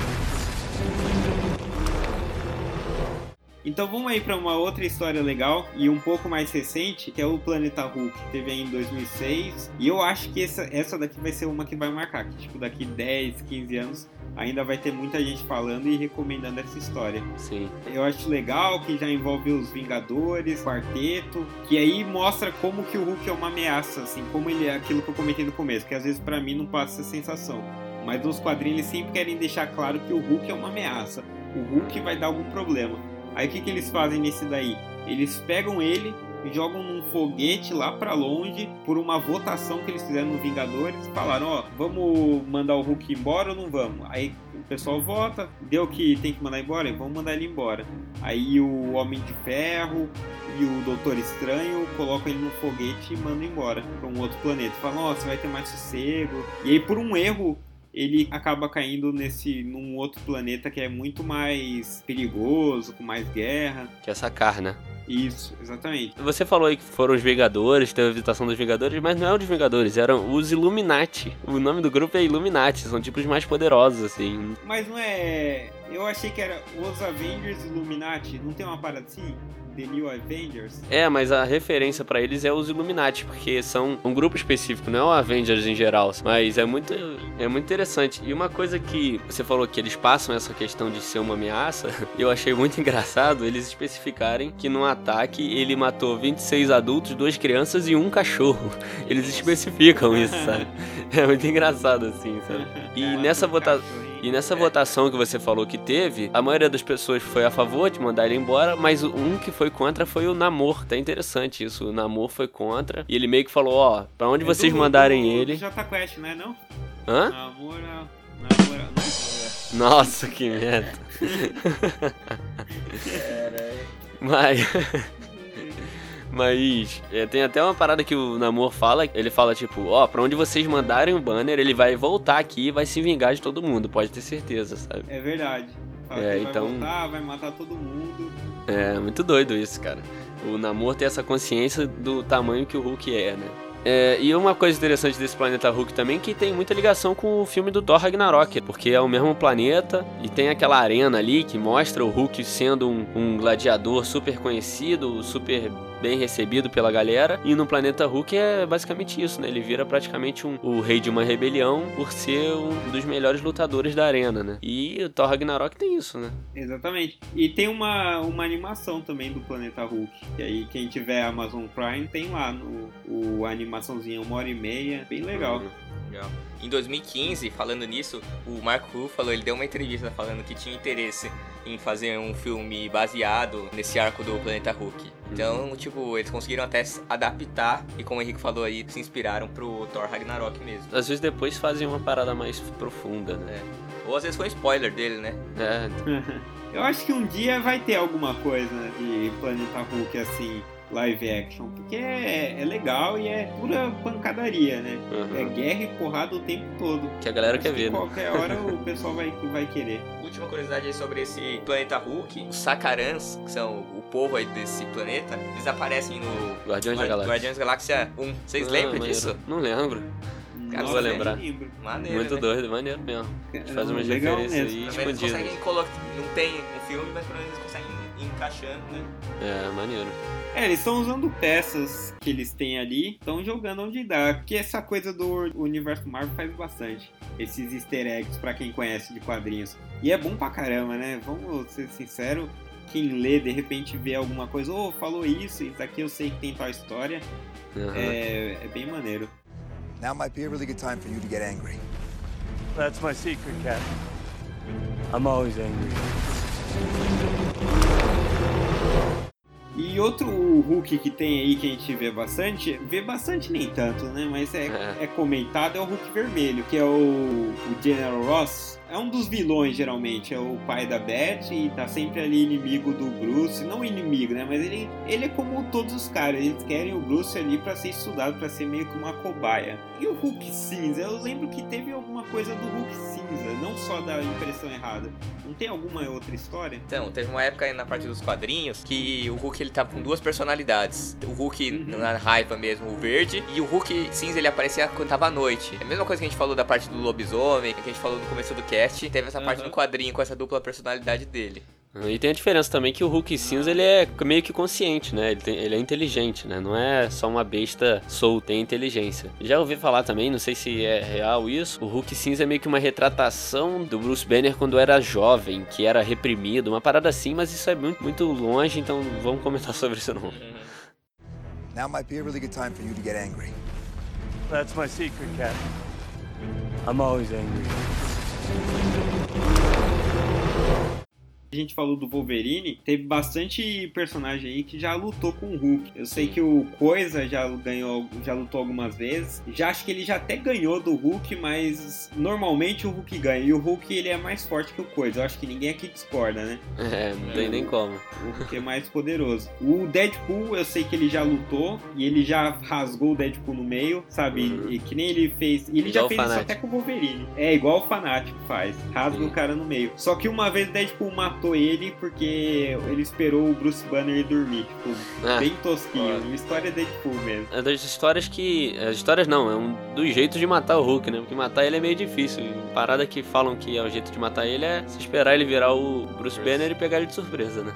Então vamos aí pra uma outra história legal e um pouco mais recente, que é o Planeta Hulk, que teve aí em 2006. E eu acho que essa, essa daqui vai ser uma que vai marcar, que tipo daqui 10, 15 anos ainda vai ter muita gente falando e recomendando essa história. Sim. Eu acho legal que já envolve os Vingadores, Quarteto, que aí mostra como que o Hulk é uma ameaça, assim, como ele é aquilo que eu comentei no começo, que às vezes pra mim não passa essa sensação. Mas nos quadrinhos eles sempre querem deixar claro que o Hulk é uma ameaça. O Hulk vai dar algum problema. Aí o que, que eles fazem nesse daí? Eles pegam ele e jogam num foguete lá pra longe por uma votação que eles fizeram no Vingadores. Falaram, ó, vamos mandar o Hulk embora ou não vamos? Aí o pessoal vota, deu que tem que mandar embora, vamos mandar ele embora. Aí o Homem de Ferro e o Doutor Estranho colocam ele no foguete e mandam embora pra um outro planeta. Falam, ó, você vai ter mais sossego. E aí por um erro ele acaba caindo nesse num outro planeta que é muito mais perigoso, com mais guerra. Que é sacar, né? Isso, exatamente. Você falou aí que foram os Vingadores, teve a visitação dos Vingadores, mas não é os Vingadores, eram os Illuminati. O nome do grupo é Illuminati, são tipo os mais poderosos, assim. Mas não é. Eu achei que era os Avengers Illuminati. Não tem uma parada assim? The New Avengers? É, mas a referência pra eles é os Illuminati, porque são um grupo específico, não é o Avengers em geral. Mas é muito, é muito interessante. E uma coisa que você falou que eles passam essa questão de ser uma ameaça, eu achei muito engraçado eles especificarem que no ataque ele matou 26 adultos, duas crianças e um cachorro. Eles especificam isso, sabe? É muito engraçado assim, sabe? E nessa votação. E nessa votação que você falou que teve, a maioria das pessoas foi a favor de mandar ele embora, mas um que foi contra foi o Namor. Tá interessante isso. O Namor foi contra. E ele meio que falou: Ó, pra onde É vocês do- mandarem do- ele. Do Jota Quest, não é não? Hã? Namora. Namora. Não. Nossa, que merda. Mas. Mas é, tem até uma parada que o Namor fala, ele fala tipo, ó, pra onde vocês mandarem o banner, ele vai voltar aqui e vai se vingar de todo mundo, pode ter certeza, sabe? É verdade. Fala É, que então- Vai voltar, vai matar todo mundo. É muito doido isso, cara. O Namor tem essa consciência do tamanho que o Hulk é, né? É, e uma coisa interessante desse planeta Hulk também é que tem muita ligação com o filme do Thor Ragnarok, porque é o mesmo planeta e tem aquela arena ali que mostra o Hulk sendo um, um gladiador super conhecido, super bem recebido pela galera. E no planeta Hulk é basicamente isso, né? Ele vira praticamente um, o rei de uma rebelião por ser um dos melhores lutadores da arena, né? E o Thor Ragnarok tem isso, né? Exatamente. E tem uma, uma animação também do Planeta Hulk. E aí, quem tiver Amazon Prime, tem lá no o, a animaçãozinha, uma hora e meia. Bem legal. Uhum. Legal. Em 2015, falando nisso, o Mark Ruffalo ele deu uma entrevista falando que tinha interesse em fazer um filme baseado nesse arco do Planeta Hulk. Então, tipo, eles conseguiram até se adaptar e, como o Henrique falou aí, se inspiraram pro Thor Ragnarok mesmo. Às vezes depois fazem uma parada mais profunda, né? Ou às vezes foi um spoiler dele, né? É, Eu acho que um dia vai ter alguma coisa de Planeta Hulk assim, live action. Porque é, é legal e é pura pancadaria, né? Uhum. É guerra e porrada o tempo todo. que a galera Acho quer que ver, né? Qualquer hora o pessoal vai, vai querer. Última curiosidade aí sobre esse planeta Hulk. Os Sakarans, que são o povo aí desse planeta, eles aparecem no Guardiões da Galáxia. Guardiões da Galáxia 1. Vocês Ah, lembram maneiro. disso? Não lembro. Cara, Nossa, vou lembrar. Maneiro, Muito né? doido, maneiro mesmo. A gente faz umas referências aí escondidas. conseguem colocar. Não tem um filme, mas pelo menos eles conseguem encaixando, né? É, maneiro. É, eles estão usando peças que eles têm ali, estão jogando onde dá. Que essa coisa do universo Marvel faz bastante. Esses easter eggs pra quem conhece de quadrinhos. E é bom pra caramba, né? Vamos ser sinceros. Quem lê, de repente vê alguma coisa, oh, falou isso, isso aqui eu sei que tem tal história. Aham. É, é bem maneiro. Now might be a really good time for you to get angry. That's my secret, Cap. I'm always angry. E outro Hulk que tem aí que a gente vê bastante, vê bastante nem tanto, né? Mas é, É. é comentado, é o Hulk vermelho, que é o, o General Ross. É um dos vilões, geralmente. É o pai da Beth e tá sempre ali inimigo do Bruce. Não inimigo, né? Mas ele, ele é como todos os caras. Eles querem o Bruce ali pra ser estudado, pra ser meio que uma cobaia. E o Hulk cinza? Eu lembro que teve alguma coisa do Hulk cinza, não só da impressão errada. Não tem alguma outra história? Então, teve uma época aí na parte dos quadrinhos que o Hulk ele tava com duas personalidades. O Hulk Uhum. na raiva mesmo, o verde, e o Hulk cinza ele aparecia quando tava à noite. É a mesma coisa que a gente falou da parte do lobisomem, que a gente falou no começo do cast, teve essa parte Uhum. no quadrinho com essa dupla personalidade dele. E tem a diferença também que o Hulk cinza ele é meio que consciente, né? Ele, tem- ele é inteligente, né? Não é só uma besta solta, tem inteligência. Já ouvi falar também, não sei se é real isso, o Hulk cinza é meio que uma retratação do Bruce Banner quando era jovem, que era reprimido, uma parada assim, mas isso é muito, muito longe, então vamos comentar sobre isso não. Now might be a really good time for you to get angry. That's my secret, Cap. I'm always angry. 全員が一人であり、一人であり、一人であり。A gente falou do Wolverine, teve bastante personagem aí que já lutou com o Hulk. Eu sei que o Coisa já ganhou, já lutou algumas vezes. Já acho que ele já até ganhou do Hulk, mas normalmente o Hulk ganha. E o Hulk ele é mais forte que o Coisa. Eu acho que ninguém aqui discorda, né? É, não tem nem como. O Hulk é mais poderoso. O Deadpool, eu sei que ele já lutou e ele já rasgou o Deadpool no meio, sabe? Uhum. E que nem ele fez. Ele Igual já fez isso até com o Wolverine. É igual o Fanático faz. Rasga o cara no meio. Só que uma vez o Deadpool matou ele porque ele esperou o Bruce Banner dormir. Tipo, Ah, bem tosquinho. Uma história Deadpool mesmo. É das histórias que. As histórias não, é um dos jeitos de matar o Hulk, né? Porque matar ele é meio difícil. Parada que falam que é o jeito de matar ele é se esperar ele virar o Bruce Banner e pegar ele de surpresa, né?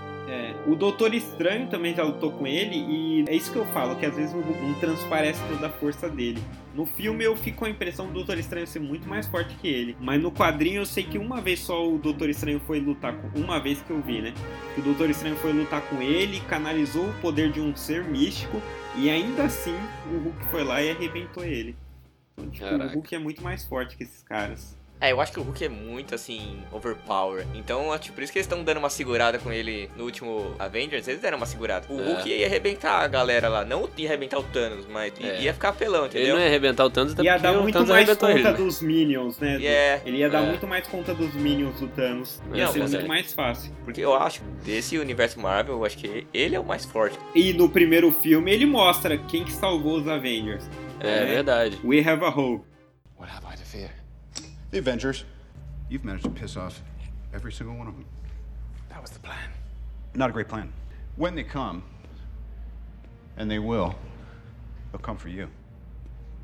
O Doutor Estranho também já lutou com ele e é isso que eu falo, que às vezes não, transparece toda a força dele. No filme eu fico com a impressão do Doutor Estranho ser muito mais forte que ele, mas no quadrinho eu sei que uma vez só o Doutor Estranho foi lutar com uma vez que eu vi, né? Que o Doutor Estranho foi lutar com ele, canalizou o poder de um ser místico e ainda assim o Hulk foi lá e arrebentou ele. Então, tipo, o. Hulk é muito mais forte que esses caras. É, eu acho que o Hulk é muito, assim, overpower. Então, acho que por isso que eles estão dando uma segurada com ele no último Avengers. Eles deram uma segurada. O É. Hulk ia arrebentar a galera lá. Não ia arrebentar o Thanos, mas É. ia ficar pelão, Ele entendeu? não ia arrebentar o Thanos até Ia dar o muito Thanos mais conta ele. né? dos Minions, né? E é, Ele ia dar É. muito mais conta dos Minions do Thanos. Ia Não, ser muito é. mais fácil. porque eu acho desse universo Marvel, eu acho que ele é o mais forte. E no primeiro filme ele mostra quem que salvou os Avengers. É, É. verdade. We have a hope. What have I to fear? The Avengers. You've managed to piss off every single one of them. That was the plan. Not a great plan. When they come, and they will, they'll come for you.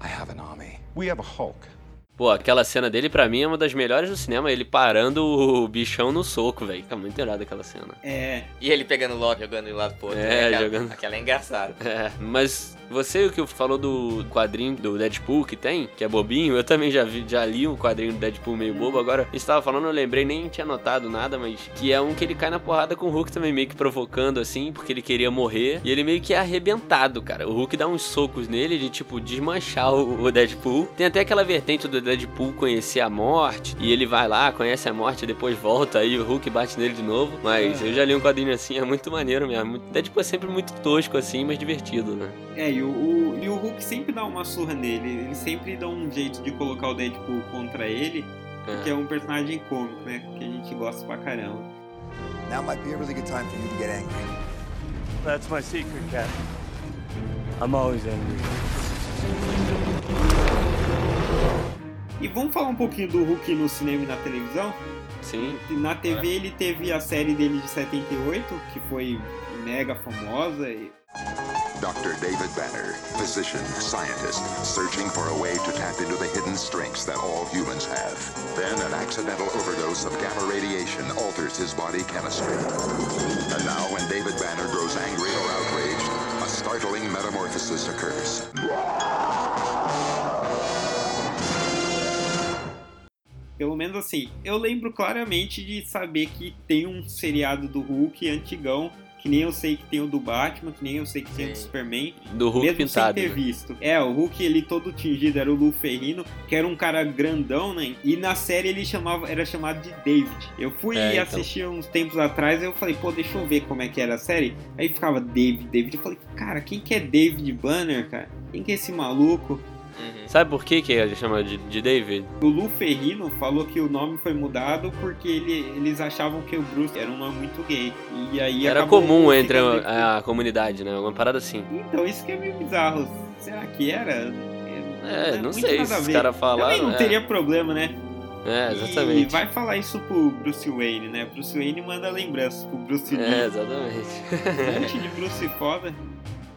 I have an army. We have a Hulk. Pô, aquela cena dele pra mim é uma das melhores do cinema. Ele parando o bichão no soco, velho. Fica muito irado aquela cena. É, E ele pegando o Loki, jogando de um lado pro outro. É, né? aquela, jogando. Aquela é engraçada. É, mas você o que falou do quadrinho do Deadpool que tem, que é bobinho, eu também já vi, já li um quadrinho do Deadpool meio bobo. Agora, a gente tava falando, eu lembrei, nem tinha notado nada, mas que é um que ele cai na porrada com o Hulk também, meio que provocando assim, porque ele queria morrer. E ele meio que é arrebentado, cara. O Hulk dá uns socos nele de tipo desmanchar o o Deadpool. Tem até aquela vertente do Deadpool conhecer a morte, e ele vai lá, conhece a morte, depois volta, aí o Hulk bate nele de novo. Mas eu já li um quadrinho assim, é muito maneiro mesmo. Deadpool é sempre muito tosco assim, mas divertido, né? é e, o, o- e o Hulk sempre dá uma surra nele. Ele sempre dá um jeito de colocar o Deadpool contra ele, porque é um personagem cômico, né? Que a gente gosta pra caramba. Now might be a really good time for you to get angry. That's my secret, Cap. I'm always angry. E vamos falar um pouquinho do Hulk no cinema e na televisão? Sim. Na TV ele teve a série dele de 78, que foi mega famosa. E... Dr. David Banner, physician, scientist, searching for a way to tap into the hidden strengths that all humans have. Then an accidental overdose of gamma radiation alters his body chemistry. And now when David Banner grows angry or outraged, a startling metamorphosis occurs. Pelo menos assim, eu lembro claramente de saber que tem um seriado do Hulk antigão, que nem eu sei que tem o do Batman, que nem eu sei que tem o do. Superman, Do Hulk mesmo pintado. sem ter né? visto. É, o Hulk, ele todo tingido, era o Lu Ferrino, que era um cara grandão, né? E na série ele chamava, era chamado de David. Eu fui É, então. assistir uns tempos atrás, eu falei, pô, deixa eu ver como é que era a série. Aí ficava David, David. Eu falei, cara, quem que é David Banner, cara? Quem que é esse maluco? Uhum. Sabe por que que ele chama de, de David? O Lu Ferrino falou que o nome foi mudado porque ele- eles achavam que o Bruce era um nome muito gay. E aí Era comum entre a, a comunidade, né? Uma parada assim. Então, isso que é meio bizarro. Será que era? É, não muito sei nada se os caras Também falaram. não é. teria problema, né? É, E exatamente. vai falar isso pro Bruce Wayne, né? Bruce Wayne manda lembranças pro Bruce É, Lee. exatamente. Um monte de Bruce foda.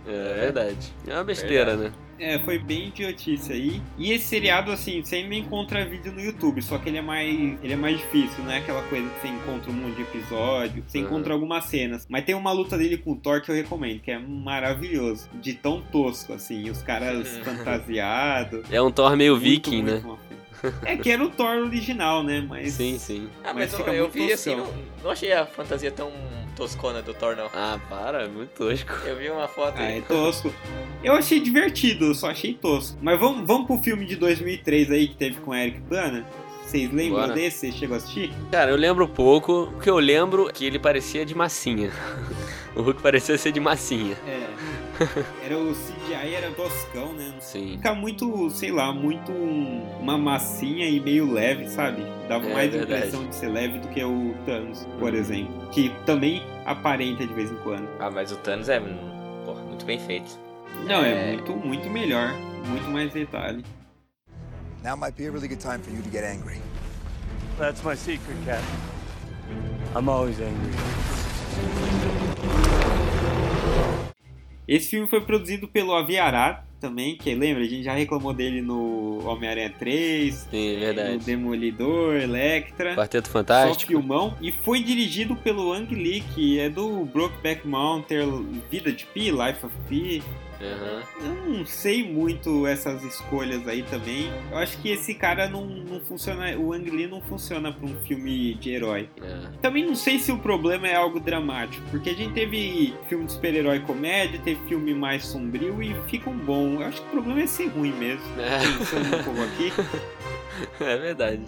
É verdade. É uma besteira, né? É, foi bem idiotice aí. E esse seriado, assim, você ainda encontra vídeo no YouTube, só que ele é mais. ele é mais difícil, não é aquela coisa que você encontra um monte de episódio, você Uhum. encontra algumas cenas. Mas tem uma luta dele com o Thor que eu recomendo, que é maravilhoso. De tão tosco, assim, os caras fantasiados. É um Thor meio Muito, viking, muito né? É que era o Thor original, né? Mas. Sim, sim. Ah, Mas mas, eu, fica eu muito vi assim, não, não achei a fantasia tão toscona do Thor, não. Ah, para, é muito tosco. Eu vi uma foto Ah, aí. é tosco. Eu achei divertido, eu só achei tosco. Mas vamos, vamos pro filme de 2003 aí que teve com Eric Bana? Vocês lembram Bora. desse? Vocês chegou a assistir? Cara, eu lembro pouco, porque eu lembro que ele parecia de massinha. o Hulk parecia ser de massinha. É. Era o CGI, era toscão, né? Sim. Fica muito, sei lá, muito um- uma massinha e meio leve, sabe? Dava É, mais verdade. impressão de ser leve do que o Thanos, por Uhum. exemplo. Que também aparenta de vez em quando. Ah, mas o Thanos é porra, muito bem feito. Não, é, É. muito, muito melhor. Muito mais detalhe. Now might be a really good time for you to get angry. That's my secret, Cap. I'm always angry. Esse filme foi produzido pelo Avi Arad também, que lembra? A gente já reclamou dele no Homem-Aranha 3, Sim, é no. Demolidor, Electra. Quarteto Só Fantástico. filmão. E foi dirigido pelo Ang Lee, que é do Brokeback Mountain, Vida de Pi, Life of Pi. Aham. Eu não sei muito essas escolhas aí também. Eu acho que esse cara não, não funciona. O Ang Lee não funciona pra um filme de herói. É. Também não sei se o problema é algo dramático, porque a gente teve filme de super-herói comédia, teve filme mais sombrio e fica um bom. Eu acho que o problema é ser ruim mesmo. Pensando um pouco aqui. É verdade.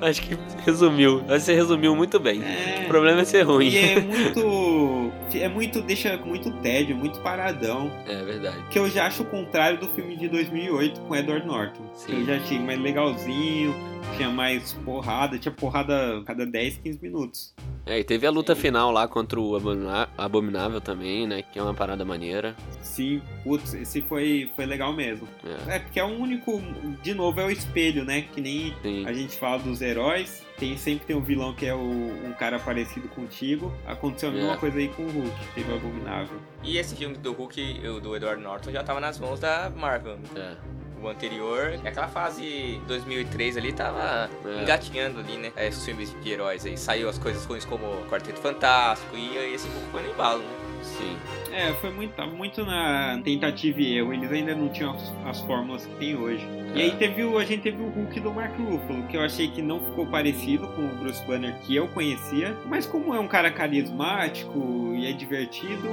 Acho que resumiu. Você resumiu muito bem. É. O problema é ser ruim. E é muito. É muito. deixa muito tédio, muito paradão. É verdade. Que eu já acho o contrário do filme de 2008 com Edward Norton. Sim. Eu já achei mais legalzinho, tinha mais porrada, tinha porrada a cada 10, 15 minutos. É, e teve a luta final lá contra o Abomina- Abominável também, né? Que é uma parada maneira. Sim, putz, esse foi, foi legal mesmo. É, É, porque é o único. De novo, é o espelho, né? Que nem sim. a gente fala dos heróis. Tem, sempre tem um vilão que é o, um cara parecido contigo. Aconteceu a mesma É. coisa aí com o Hulk, teve o Abominável. E esse filme do Hulk, do Edward Norton, já tava nas mãos da Marvel. É. O anterior, aquela fase 2003 ali, tava É. engatinhando ali, né? Esses filmes de heróis aí. Saiu as coisas ruins como Quarteto Fantástico e aí esse Hulk foi no embalo, né? Sim. É, foi muito, muito na tentativa e erro. Eles ainda não tinham as, as fórmulas que tem hoje. E É. aí teve o, a gente teve o Hulk do Mark Ruffalo, que eu achei que não ficou parecido com o Bruce Banner que eu conhecia. Mas como é um cara carismático e é divertido,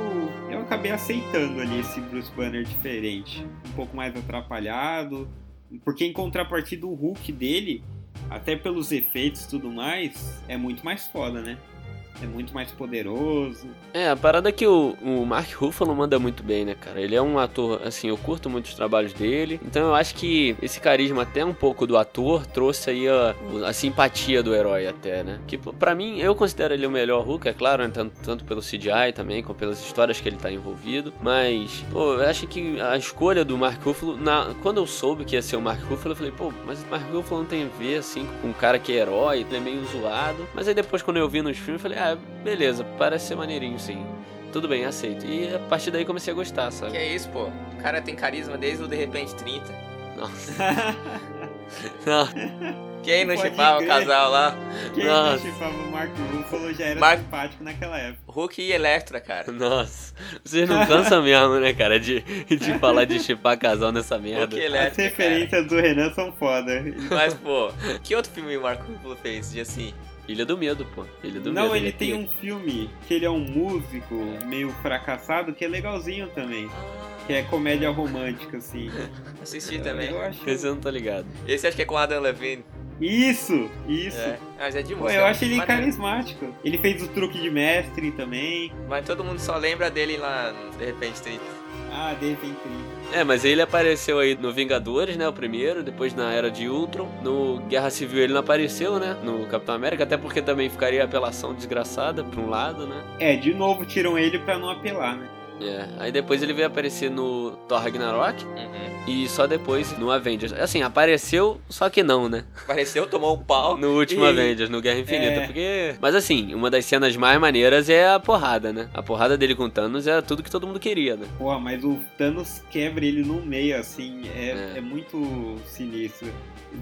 eu acabei aceitando ali esse Bruce Banner diferente. Um pouco mais atrapalhado. Porque em contrapartida o Hulk dele, até pelos efeitos e tudo mais, é muito mais foda, né? É muito mais poderoso. É, a parada é que o, o Mark Ruffalo manda muito bem, né, cara? Ele é um ator, assim, eu curto muito os trabalhos dele. Então eu acho que esse carisma, até um pouco do ator, trouxe aí a, a simpatia do herói, até, né? Que pô, pra mim, eu considero ele o melhor Hulk, é claro, né? tanto, tanto pelo CGI também, como pelas histórias que ele tá envolvido. Mas, pô, eu acho que a escolha do Mark Ruffalo, na, quando eu soube que ia ser o Mark Ruffalo, eu falei, pô, mas o Mark Ruffalo não tem a ver, assim, com um cara que é herói, ele é meio zoado. Mas aí depois, quando eu vi nos filmes, eu falei, ah, beleza, parece ser maneirinho sim. Tudo bem, aceito. E a partir daí comecei a gostar, Que sabe? é isso, pô. O cara tem carisma desde o De Repente 30. Nossa. Não, Quem não chipava o casal lá? Quem Nossa. não chipava o Mark Ruffalo já era Mark- simpático naquela época. Hulk e Electra, cara. nossa. Vocês não cansam mesmo, né, cara? De, de falar de chipar casal nessa merda. Hulk e As Electra, cara. referências do Renan são foda. Mas, pô, que outro filme o Marco Ruffalo fez de assim? Ilha do Medo, pô. Ilha do Não, Medo. ele tem um filme que ele é um músico meio fracassado que é legalzinho também. Que é comédia romântica, assim. Assisti também. Eu acho... Esse eu não tô ligado. Esse acho que é com Adam Levine. Isso, isso. É. Mas é de Pô, música. eu acho ele maneiro. carismático. Ele fez o truque de mestre também. Mas todo mundo só lembra dele lá, de repente, 30. Ah, de repente. É, mas ele apareceu aí no Vingadores, né? O primeiro, depois na Era de Ultron. No Guerra Civil ele não apareceu, né? No Capitão América, até porque também ficaria apelação desgraçada pra um lado, né? É, de novo tiram ele pra não apelar, né? É. Aí depois ele veio aparecer no Thor Ragnarok Uhum. e só depois no Avengers. Assim, apareceu, só que não, né? Apareceu, tomou um pau. No último E- Avengers, no Guerra Infinita, É. porque... Mas assim, uma das cenas mais maneiras é a porrada, né? A porrada dele com o Thanos é tudo que todo mundo queria, né? Porra, mas o Thanos quebra ele no meio, assim, é, É. é. muito sinistro.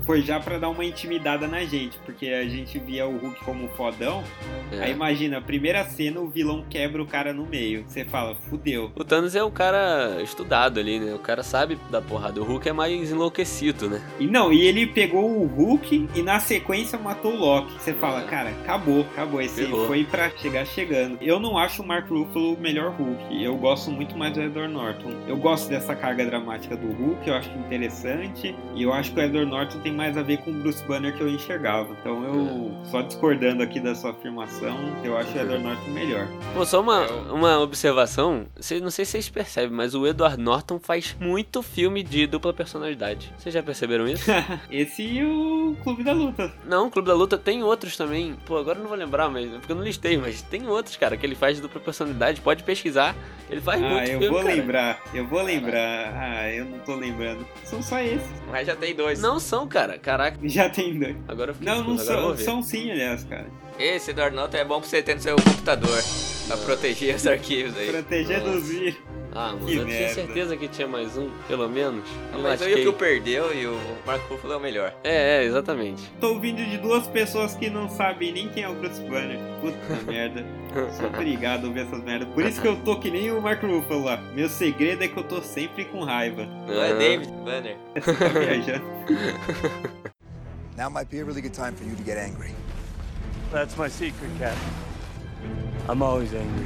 Foi já pra dar uma intimidada na gente, porque a gente via o Hulk como fodão. É. Aí imagina, a primeira cena, o vilão quebra o cara no meio. Você fala, fudeu. O Thanos é o cara estudado ali, né? O cara sabe da porrada. O Hulk é mais enlouquecido, né? E não, e ele pegou o Hulk e na sequência matou o Loki. Você fala, É. cara, acabou, acabou. Esse foi pra chegar chegando. Eu não acho o Mark Ruffalo o melhor Hulk. Eu gosto muito mais do Edward Norton. Eu gosto dessa carga dramática do Hulk, eu acho interessante. E eu acho que o Edward Norton tem mais a ver com o Bruce Banner que eu enxergava. Então eu, só discordando aqui da sua afirmação, eu acho o Edward Norton melhor. Pô, só uma, uma observação. Cê- não sei se vocês percebem, mas o Edward Norton faz muito filme de dupla personalidade. Vocês já perceberam isso? Esse e o Clube da Luta. não, o Clube da Luta tem outros também. Pô, agora eu não vou lembrar, mas porque eu não listei, mas tem outros, cara, que ele faz de dupla personalidade. Pode pesquisar. Ele faz Ah, muito eu filme, vou cara. lembrar, eu vou lembrar. Ah, eu não tô lembrando. São só esses. Mas já tem dois. Não são, cara. Caraca, Já tem dois. agora eu fiquei Não, não são, são sim, aliás, cara. Esse Edward Norton é bom pra você ter no seu computador. Pra proteger os arquivos aí. Proteger Nossa. dos vírus. Ah, mano, Que eu tinha merda. certeza que tinha mais um, pelo menos. Mas Eu aí o que perdeu e o Marco Ruffalo é o melhor. É, é, exatamente. Tô ouvindo de duas pessoas que não sabem nem quem é o Bruce Banner. Puta merda. Sou obrigado a ouvir essas merdas. Por isso que eu tô que nem o Mark Ruffalo lá. Meu segredo é que eu tô sempre com raiva. Não é. David Banner. Tá viajando. Now might be a really good time for you to get angry. That's my secret, Cap. I'm always angry.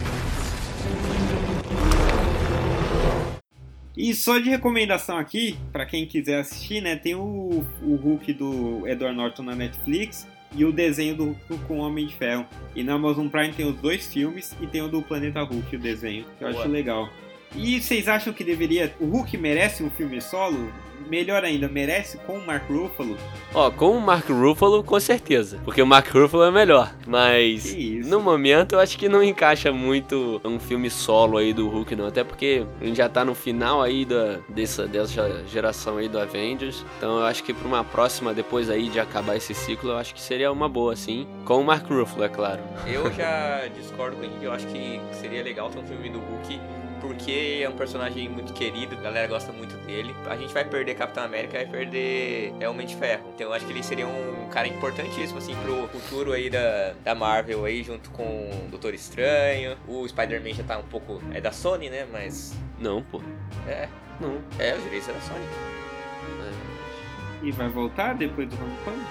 E só de recomendação aqui, pra quem quiser assistir, né? Tem o, o Hulk do Edward Norton na Netflix e o desenho do Hulk com o Homem de Ferro. E na Amazon Prime tem os dois filmes e tem o do Planeta Hulk, o desenho, que eu Boa. acho legal. E vocês acham que deveria. O Hulk merece um filme solo? Melhor ainda, merece com o Mark Ruffalo? Ó, com o Mark Ruffalo, com certeza. Porque o Mark Ruffalo é melhor. Mas, no momento, eu acho que não encaixa muito um filme solo aí do Hulk, não. Até porque a gente já tá no final aí da, dessa, dessa geração aí do Avengers. Então eu acho que pra uma próxima, depois aí de acabar esse ciclo, eu acho que seria uma boa, sim. Com o Mark Ruffalo, é claro. Eu já discordo com Henrique, eu acho que seria legal ter um filme do Hulk, porque é um personagem muito querido, a galera gosta muito dele. A gente vai perder Capitão América, vai perder é, Homem de Ferro. Então eu acho que ele seria um cara importantíssimo, assim, pro futuro aí da, da Marvel aí, junto com o Doutor Estranho. O Spider-Man já tá um pouco, é da Sony, né, mas... Não, pô. É, Não. é, os direitos é da Sony. É. E vai voltar depois do Homecoming?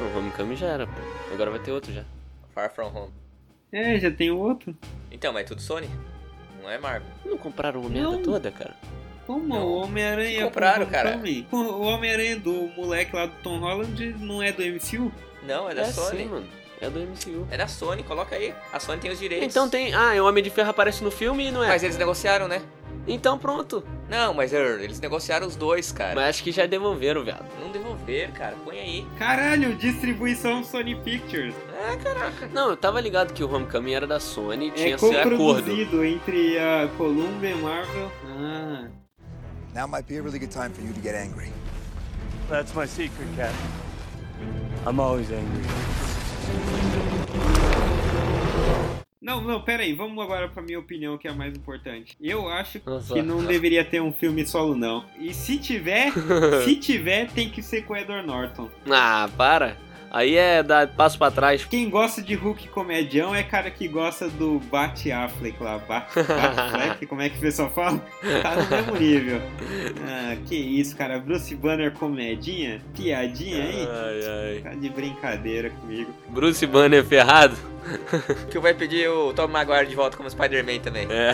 Não, Não, Homecoming já era, pô. Agora vai ter outro já. Far From Home. É, já tem outro. Então, mas é tudo Sony, não é Marvel. Não compraram a merda toda, cara? Como? Não. O Homem-Aranha. Compraram, com cara. O Homem-Aranha do moleque lá do Tom Holland não é do MCU? Não, é da é Sony. sim, mano. É do MCU. É da Sony, coloca aí. A Sony tem os direitos. Então tem. Ah, o Homem de Ferro aparece no filme e não é. Mas eles negociaram, né? Então pronto. Não, mas er, eles negociaram os dois, cara. Mas acho que já devolveram, viado. Não devolver, cara. Põe aí. Caralho, distribuição Sony Pictures. É, caraca. Não, eu tava ligado que o Homecoming era da Sony e É tinha esse acordo. entre a Columbia e Marvel. Ah. Now might be a really good time for you to get angry. That's my secret, Cap. I'm always angry. Não, não, pera aí, vamos agora pra minha opinião, que é a mais importante. Eu acho Nossa. que não deveria ter um filme solo, não. E se tiver, se tiver, tem que ser com o Edward Norton. Ah, para. Aí é dar passo pra trás. Quem gosta de Hulk comedião é cara que gosta do Bat Affleck lá. Bat, Batfleck, como é que o pessoal fala? Tá no mesmo nível. Ah, que isso, cara. Bruce Banner comedinha? Piadinha aí? Ai, ai. Tá de brincadeira comigo. Bruce Banner ferrado. Que vai pedir o Tom Maguire de volta como Spider-Man também. É.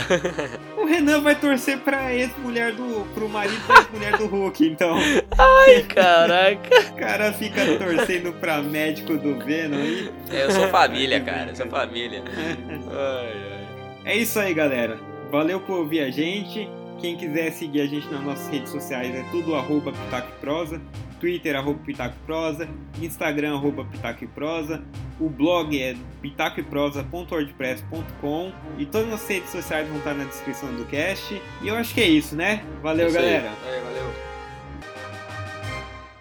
O Renan vai torcer pra ex-mulher do. pro marido da ex-mulher do Hulk, então. Caraca. O cara fica torcendo pra médico do Venom aí. É, eu sou família, cara. Eu sou família. Ai, ai. É isso aí, galera. Valeu por ouvir a gente. Quem quiser seguir a gente nas nossas redes sociais é tudo arroba Pitaco Prosa. Twitter, arroba Pitaco Prosa. Instagram, arroba Pitaco Prosa. O blog é pitacoeprosa.wordpress.com. E todas as redes sociais vão estar na descrição do cast. E eu acho que é isso, né? Valeu, Isso aí. galera. Valeu, valeu.